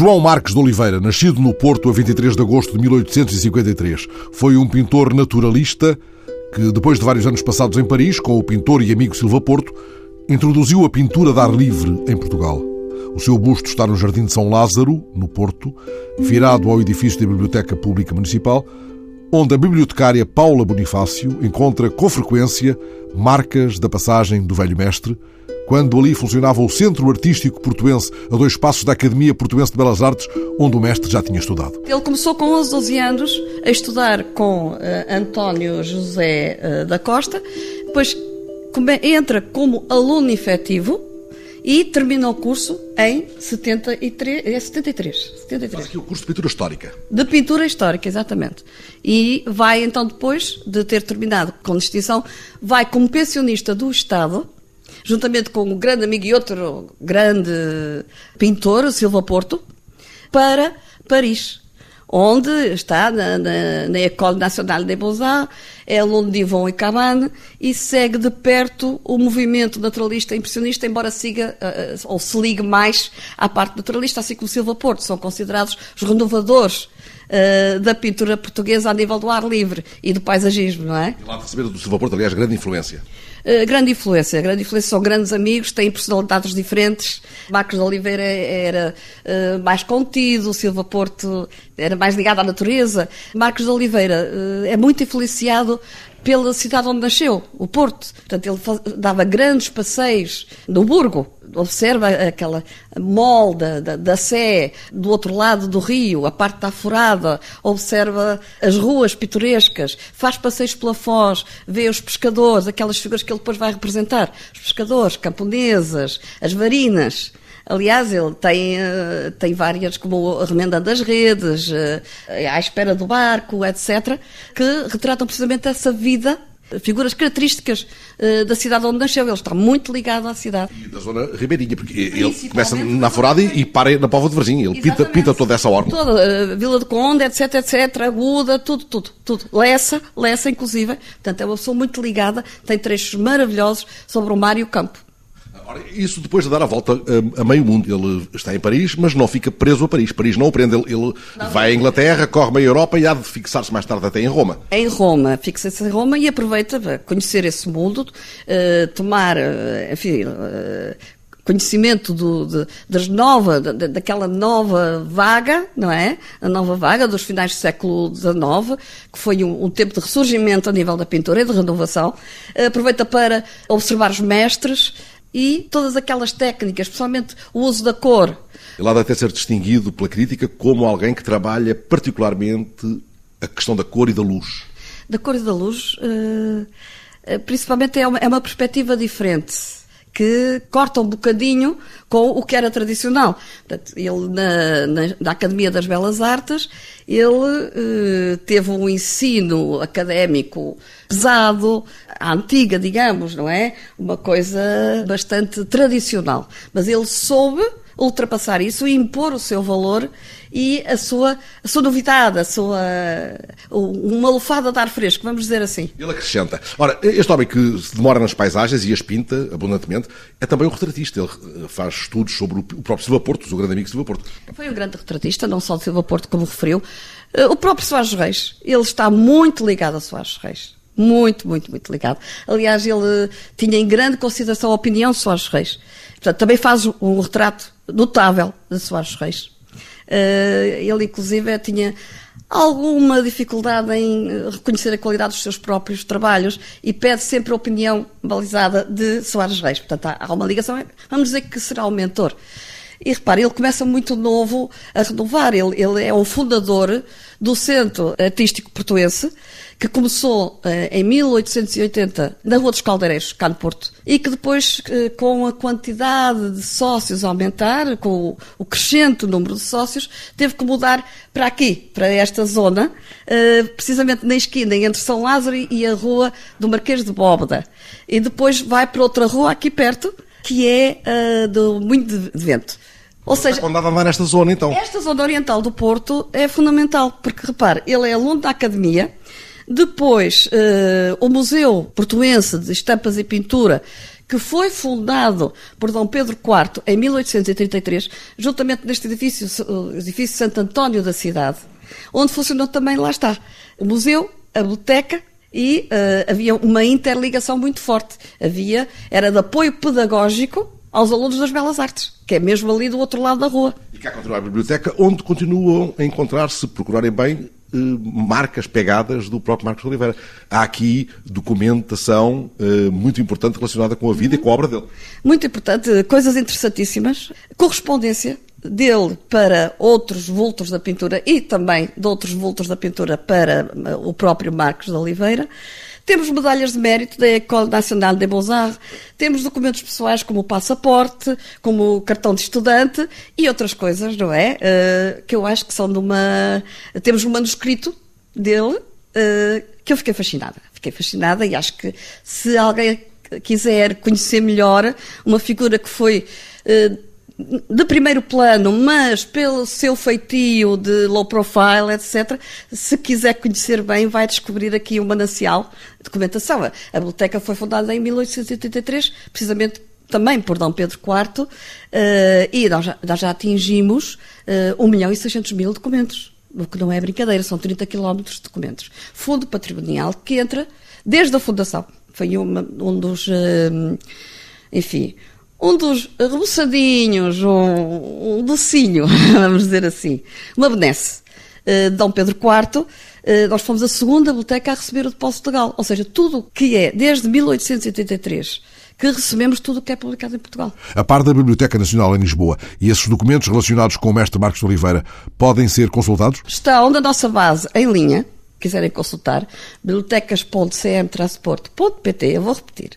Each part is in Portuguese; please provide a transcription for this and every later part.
João Marques de Oliveira, nascido no Porto a 23 de agosto de 1853, foi um pintor naturalista que, depois de vários anos passados em Paris, com o pintor e amigo Silva Porto, introduziu a pintura de ar livre em Portugal. O seu busto está no Jardim de São Lázaro, no Porto, virado ao edifício da Biblioteca Pública Municipal, onde a bibliotecária Paula Bonifácio encontra com frequência marcas da passagem do velho mestre, quando ali funcionava o Centro Artístico Portuense, a dois passos da Academia Portuense de Belas Artes, onde o mestre já tinha estudado. Ele começou com 11, 12 anos a estudar com uh, António José uh, da Costa, depois entra como aluno efetivo e termina o curso em 73, é 73, 73. Faz aqui o curso de pintura histórica. De pintura histórica, exatamente. E vai então depois de ter terminado com distinção, vai como pensionista do Estado juntamente com um grande amigo e outro grande pintor, Silva Porto, para Paris, onde está na, na, na École Nationale des Beaux-Arts, é aluno de Yvon e Cabane e segue de perto o movimento naturalista impressionista, embora siga uh, ou se ligue mais à parte naturalista, assim como Silva Porto, são considerados os renovadores Uh, da pintura portuguesa a nível do ar livre e do paisagismo, não é? E lá de receber do Silva Porto, aliás, grande influência. Uh, grande influência, grande influência, são grandes amigos, têm personalidades diferentes. Marcos de Oliveira era uh, mais contido, Silva Porto era mais ligado à natureza. Marcos de Oliveira uh, é muito influenciado pela cidade onde nasceu, o Porto. Portanto, ele dava grandes passeios no Burgo. Observa aquela mol da, da, da, Sé, do outro lado do rio, a parte da furada, observa as ruas pitorescas, faz passeios pela Foz, vê os pescadores, aquelas figuras que ele depois vai representar, os pescadores, camponesas, as varinas. Aliás, ele tem, eh, tem várias, como remendando as redes, eh, à espera do barco, etc., que retratam precisamente essa vida figuras características uh, da cidade onde nasceu. Ele está muito ligado à cidade. E da zona ribeirinha, porque ele começa na Forada e, e para na Pova de Varzim. Ele pinta, pinta, toda essa orla. Toda, uh, Vila de Conde, etc, etc, Aguda, tudo, tudo, tudo. Lessa, Lessa inclusive. Portanto, é uma pessoa muito ligada, tem trechos maravilhosos sobre o mar e o campo. Isso depois de dar a volta a, a, meio mundo. Ele está em Paris, mas não fica preso a Paris. Paris não o prende. Ele, ele não, vai à Inglaterra, corre meio Europa e há de fixar-se mais tarde até em Roma. Em Roma, fixa-se em Roma e aproveita para conhecer esse mundo, uh, tomar, uh, enfim, uh, conhecimento do, de, das nova, da, daquela nova vaga, não é? A nova vaga dos finais do século XIX, que foi um, um tempo de ressurgimento a nível da pintura e de renovação. Aproveita para observar os mestres, e todas aquelas técnicas, especialmente o uso da cor. Ele há de até ser distinguido pela crítica como alguém que trabalha particularmente a questão da cor e da luz. Da cor e da luz, uh, principalmente é uma, é uma perspectiva diferente que corta um bocadinho com o que era tradicional. Portanto, ele na, na, na Academia das Belas Artes, ele eh, teve um ensino académico pesado, à antiga, digamos, não é? Uma coisa bastante tradicional. Mas ele soube ultrapassar isso e impor o seu valor e a sua, a sua novidade, a sua, uma lufada de ar fresco, vamos dizer assim. Ele acrescenta. Ora, este homem que se demora nas paisagens e as pinta abundantemente, é também um retratista. Ele eh, faz estudos sobre o próprio Silva Porto, o grande amigo Silva Porto. Foi um grande retratista, não só de Silva Porto, como referiu. Eh, o próprio Soares Reis, ele está muito ligado a Soares Reis. Muito, muito, muito ligado. Aliás, ele tinha em grande consideração a opinião de Soares Reis. Portanto, também faz um retrato notável de Soares Reis. Eh, ele, inclusive, tinha alguma dificuldade em reconhecer a qualidade dos seus próprios trabalhos e pede sempre a opinião balizada de Soares Reis. Portanto, há uma ligação, vamos dizer que será o mentor. E repare, ele começa muito novo a renovar. Ele, ele é o fundador do Centro Artístico Portuense, que começou eh, em 1880 na Rua dos Caldeireiros, cá no Porto, e que depois, eh, com a quantidade de sócios aumentar, com o, o crescente número de sócios, teve que mudar para aqui, para esta zona, eh, precisamente na esquina entre São Lázaro e a Rua do Marquês de Bóbeda. E depois vai para outra rua aqui perto, que é do Moinho de Vento. Ou seja, quando andava nesta zona, então. Esta zona oriental do Porto é fundamental, porque repare, ele é aluno da academia, Depois, uh, o Museu Portuense de Estampas e Pintura, que foi fundado por Dom Pedro IV em 1833, juntamente neste edifício, o edifício Santo António da cidade, onde funcionou também, lá está, o museu, a biblioteca e uh, havia uma interligação muito forte. Havia, era de apoio pedagógico aos alunos das Belas Artes, que é mesmo ali do outro lado da rua. E cá continua a biblioteca, onde continuam a encontrar, se procurarem bem, eh, marcas pegadas do próprio Marcos Oliveira. Há aqui documentação eh, muito importante relacionada com a vida e com a obra dele. Muito importante, coisas interessantíssimas. Correspondência dele para outros vultos da pintura e também de outros vultos da pintura para eh, o próprio Marcos de Oliveira. Temos medalhas de mérito da École Nationale des Beaux-Arts, temos documentos pessoais como o passaporte, como o cartão de estudante e outras coisas, não é? Uh, que eu acho que são de uma. Temos um manuscrito dele uh, que eu fiquei fascinada. Fiquei fascinada e acho que se alguém quiser conhecer melhor uma figura que foi. Uh, de primeiro plano, mas pelo seu feitio de low profile, etc., se quiser conhecer bem, vai descobrir aqui um manancial de documentação. A biblioteca foi fundada em 1883, precisamente também por Dom Pedro IV, uh, e nós já, nós já atingimos uh, 1 milhão e 600 mil documentos, o que não é brincadeira, são 30 quilómetros de documentos. Fundo patrimonial que entra desde a fundação. Foi uma, um dos, uh, enfim, um dos reboçadinhos, um, um docinho, vamos dizer assim, uma benesse. Uh, Dom Pedro IV, uh, nós fomos a segunda biblioteca a receber o depósito legal. Ou seja, tudo que é, desde 1883, que recebemos tudo o que é publicado em Portugal. A par da Biblioteca Nacional em Lisboa, e esses documentos relacionados com o mestre Marcos de Oliveira podem ser consultados? Estão na nossa base em linha, quiserem consultar, bibliotecas.cm-transporte.pt, eu vou repetir,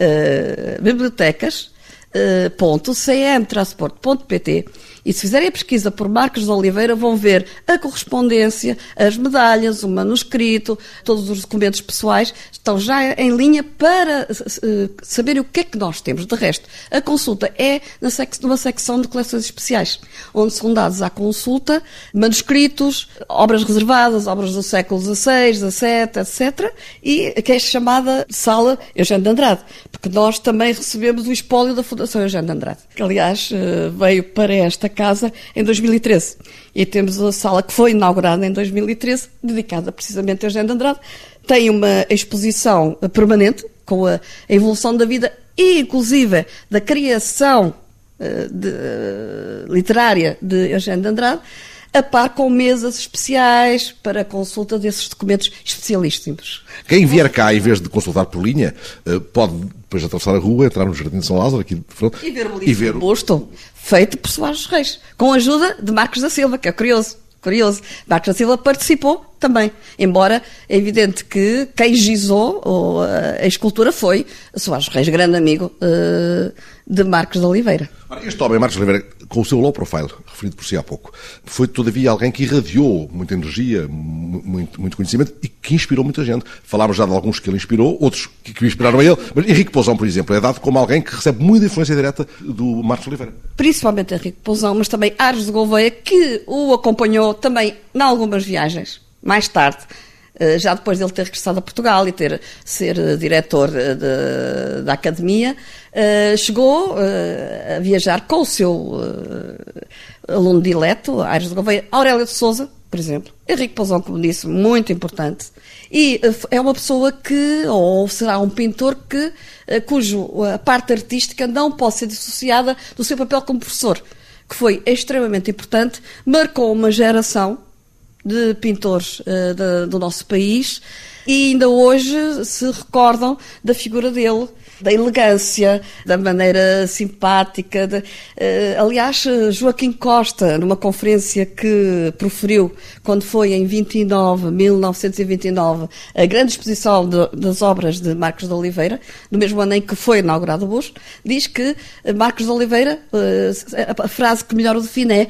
uh, bibliotecas www.cmtransporte.pt e se fizerem a pesquisa por Marcos de Oliveira vão ver a correspondência, as medalhas, o manuscrito, todos os documentos pessoais estão já em linha para uh, saberem o que é que nós temos. De resto, a consulta é numa secção de coleções especiais, onde são dados à consulta manuscritos, obras reservadas, obras do século XVI, XVII, etc. E que é chamada Sala Eugênio de Andrade, porque nós também recebemos o espólio da Fundação Eugênio de Andrade, que aliás uh, veio para esta casa em 2013. E temos a sala que foi inaugurada em 2013, dedicada precisamente a Eugênio de Andrade. Tem uma exposição permanente com a evolução da vida e, inclusive, da criação uh, de, literária de Eugênio de Andrade a par com mesas especiais para consulta desses documentos especialíssimos. Quem vier cá, em vez de consultar por linha, eh, pode depois atravessar a rua, entrar no Jardim de São Lázaro, aqui de frente, e ver o e ver... posto feito por Soares Reis, com a ajuda de Marcos da Silva, que é curioso. Curioso. Marcos da Silva participou também, embora é evidente que quem gizou a escultura foi Soares Reis, grande amigo uh, de Marcos de Oliveira. Este homem, Marcos de Oliveira, com o seu low profile, referido por si há pouco, foi todavia alguém que irradiou muita energia, muito, muito conhecimento e que inspirou muita gente. Falámos já de alguns que ele inspirou, outros que, que inspiraram a ele, mas Henrique Pousão, por exemplo, é dado como alguém que recebe muita influência direta do Marcos Oliveira. Principalmente Henrique Pousão, mas também Ares de Gouveia, que o acompanhou também em algumas viagens, mais tarde eh, já depois de ele ter regressado a Portugal e ter ser eh, diretor de, de, da academia, chegou a viajar com o seu aluno dileto, Aires de Gouveia, Aurélio de Souza, por exemplo. Henrique Pousão, como disse, muito importante. E é uma pessoa que, ou será um pintor que, cujo a parte artística não pode ser dissociada do seu papel como professor, que foi extremamente importante, marcou uma geração de pintores uh, do nosso país e ainda hoje se recordam da figura dele, da elegância, da maneira simpática. De, uh, aliás, Joaquim Costa, numa conferência que proferiu quando foi em 29, 1929, a grande exposição de, das obras de Marcos de Oliveira, no mesmo ano em que foi inaugurado o busto, diz que Marcos de Oliveira, uh, a frase que melhor o define é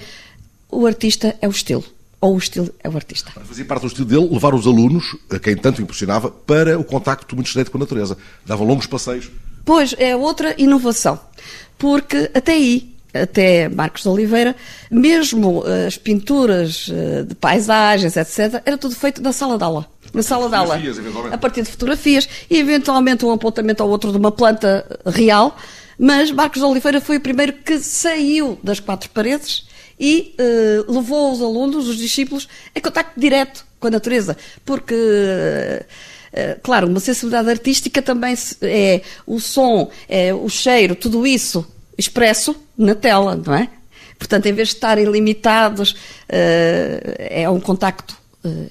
o artista é o estilo ou o estilo é o artista. Fazia parte do estilo dele levar os alunos, a quem tanto impressionava, para o contacto muito estreito com a natureza. Dava longos passeios. Pois, é outra inovação. Porque até aí até Marcos de Oliveira, mesmo as pinturas de paisagens, etc., era tudo feito na sala de aula. Na sala de aula. A partir de fotografias e eventualmente um apontamento ao outro de uma planta real. Mas Marcos de Oliveira foi o primeiro que saiu das quatro paredes e uh, levou os alunos, os discípulos, em contacto direto com a natureza. Porque. Uh, claro, uma sensibilidade artística também é o som, é o cheiro, tudo isso expresso na tela, não é? Portanto, em vez de estarem limitados, é um contacto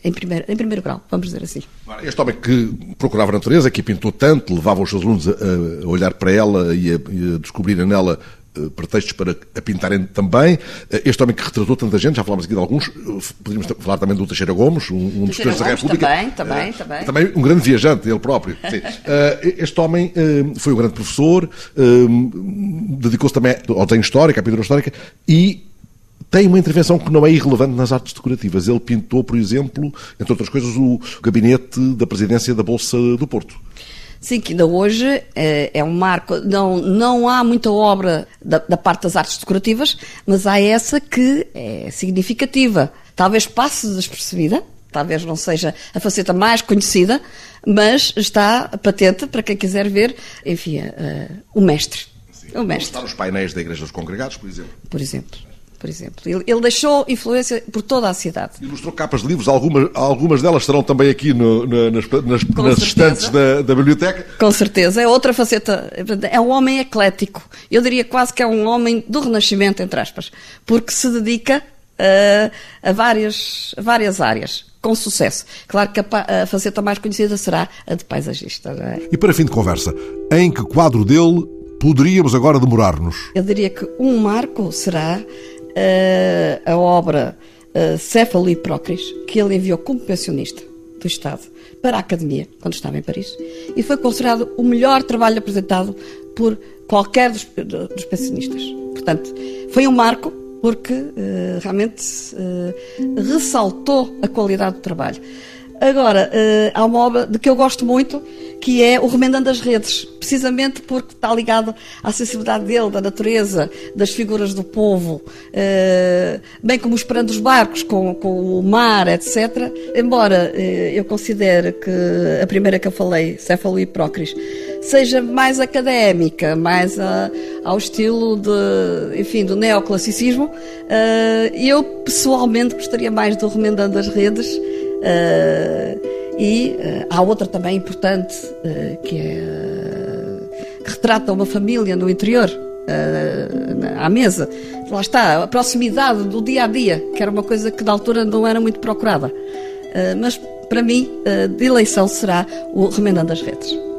em primeiro, em primeiro grau, vamos dizer assim. Este homem que procurava a natureza, que a pintou tanto, levava os seus alunos a, a olhar para ela e a, a descobrirem nela eh, pretextos para a pintarem também. Eh, este homem que retratou tanta gente, já falámos aqui de alguns, eh, podíamos falar também do Teixeira Gomes, um, um dos presidentes da República. Também, também, também. Também um grande viajante, ele próprio. Este homem foi um grande professor, dedicou-se também ao desenho histórico, à pintura histórica e tem uma intervenção que não é irrelevante nas artes decorativas. Ele pintou, por exemplo, entre outras coisas, o gabinete da presidência da Bolsa do Porto. Sim, que ainda hoje é, é um marco. Não, não há muita obra da, da, parte das artes decorativas, mas há essa que é significativa. Talvez passe despercebida, talvez não seja a faceta mais conhecida, mas está patente para quem quiser ver, enfim, uh, o mestre. Sim. O mestre. Está nos painéis da Igreja dos Congregados, por exemplo. Por exemplo por exemplo. Ele, ele, deixou influência por toda a cidade. Ilustrou capas de livros, algumas, algumas delas estarão também aqui no, no, nas, nas, nas estantes da, da, biblioteca. Com certeza, é outra faceta. É um homem eclético. Eu diria quase que é um homem do Renascimento, entre aspas, porque se dedica uh, a, várias, a várias áreas com sucesso. Claro que a, faceta mais conhecida será a de paisagista. É? E para fim de conversa, em que quadro dele poderíamos agora demorar-nos? Eu diria que um marco será a obra uh, Prócris, que ele enviou como pensionista do Estado para a Academia, quando estava em Paris, e foi considerado o melhor trabalho apresentado por qualquer dos, dos pensionistas. Portanto, foi um marco porque uh, realmente uh, ressaltou a qualidade do trabalho. Agora, uh, há uma obra de que eu gosto muito, que é o Remendando as Redes, precisamente porque está ligado à sensibilidade dele, da natureza, das figuras do povo, uh, bem como esperando os barcos com, com o mar, etc. Embora uh, eu considere que a primeira que eu falei, Céfalo e Prócris, seja mais académica, mais a, ao estilo de, enfim, do neoclassicismo, eu pessoalmente gostaria mais do Remendando as Redes, Uh, e uh, há outra também importante, uh, que, é, que retrata uma família no interior, à mesa. Lá está, a proximidade do dia a dia, que era uma coisa que na altura não era muito procurada. mas para mim, de eleição será o Remendando as Redes.